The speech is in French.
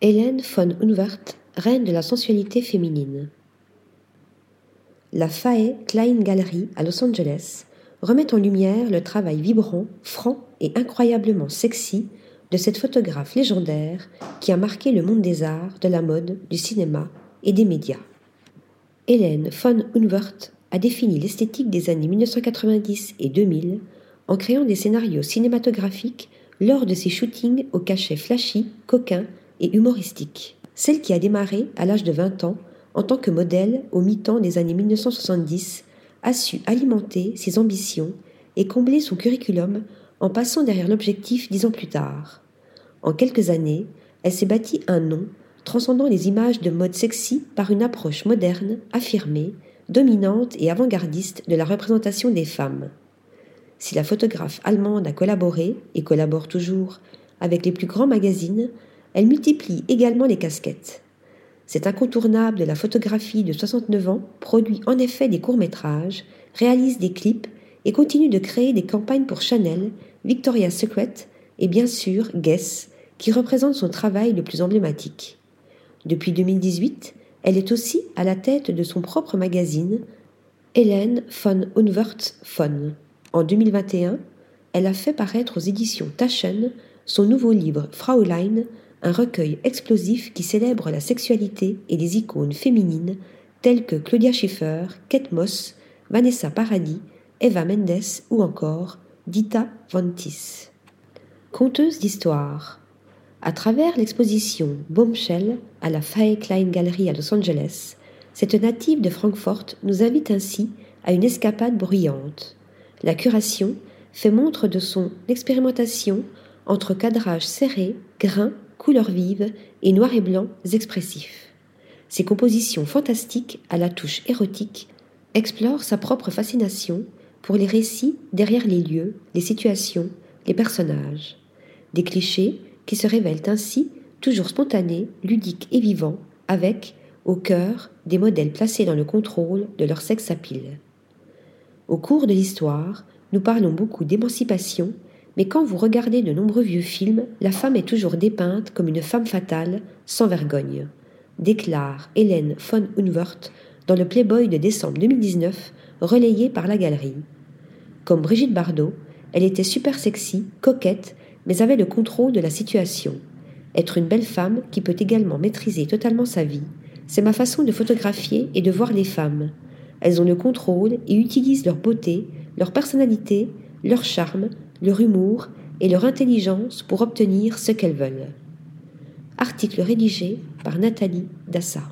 Hélène von Unwert, reine de la sensualité féminine. La Fae Klein Gallery à Los Angeles remet en lumière le travail vibrant, franc et incroyablement sexy de cette photographe légendaire qui a marqué le monde des arts, de la mode, du cinéma et des médias. Hélène von Unwert a défini l'esthétique des années 1990 et 2000 en créant des scénarios cinématographiques lors de ses shootings au cachet flashy, coquin et humoristique. Celle qui a démarré à l'âge de 20 ans en tant que modèle au mi-temps des années 1970 a su alimenter ses ambitions et combler son curriculum en passant derrière l'objectif dix ans plus tard. En quelques années, elle s'est bâtie un nom transcendant les images de mode sexy par une approche moderne, affirmée, dominante et avant-gardiste de la représentation des femmes. Si la photographe allemande a collaboré, et collabore toujours, avec les plus grands magazines, elle multiplie également les casquettes. Cet incontournable de la photographie de 69 ans produit en effet des courts-métrages, réalise des clips et continue de créer des campagnes pour Chanel, Victoria's Secret et bien sûr Guess, qui représente son travail le plus emblématique. Depuis 2018, elle est aussi à la tête de son propre magazine, Hélène von Unwert von. En 2021, elle a fait paraître aux éditions Taschen son nouveau livre Fraulein, un recueil explosif qui célèbre la sexualité et les icônes féminines telles que Claudia Schiffer, Kate Moss, Vanessa Paradis, Eva Mendes ou encore Dita Ventis. Conteuse d'histoire. À travers l'exposition Bombshell à la Faye Klein Gallery à Los Angeles, cette native de Francfort nous invite ainsi à une escapade bruyante. La curation fait montre de son expérimentation entre cadrage serré, grain couleurs vives et noir et blanc expressifs. Ses compositions fantastiques à la touche érotique explorent sa propre fascination pour les récits derrière les lieux, les situations, les personnages. Des clichés qui se révèlent ainsi toujours spontanés, ludiques et vivants, avec, au cœur, des modèles placés dans le contrôle de leur sexe à pile. Au cours de l'histoire, nous parlons beaucoup d'émancipation mais quand vous regardez de nombreux vieux films, la femme est toujours dépeinte comme une femme fatale, sans vergogne, déclare Hélène von Unwert dans le Playboy de décembre 2019, relayé par la galerie. Comme Brigitte Bardot, elle était super sexy, coquette, mais avait le contrôle de la situation. Être une belle femme qui peut également maîtriser totalement sa vie, c'est ma façon de photographier et de voir les femmes. Elles ont le contrôle et utilisent leur beauté, leur personnalité, leur charme, leur humour et leur intelligence pour obtenir ce qu'elles veulent. Article rédigé par Nathalie Dassa.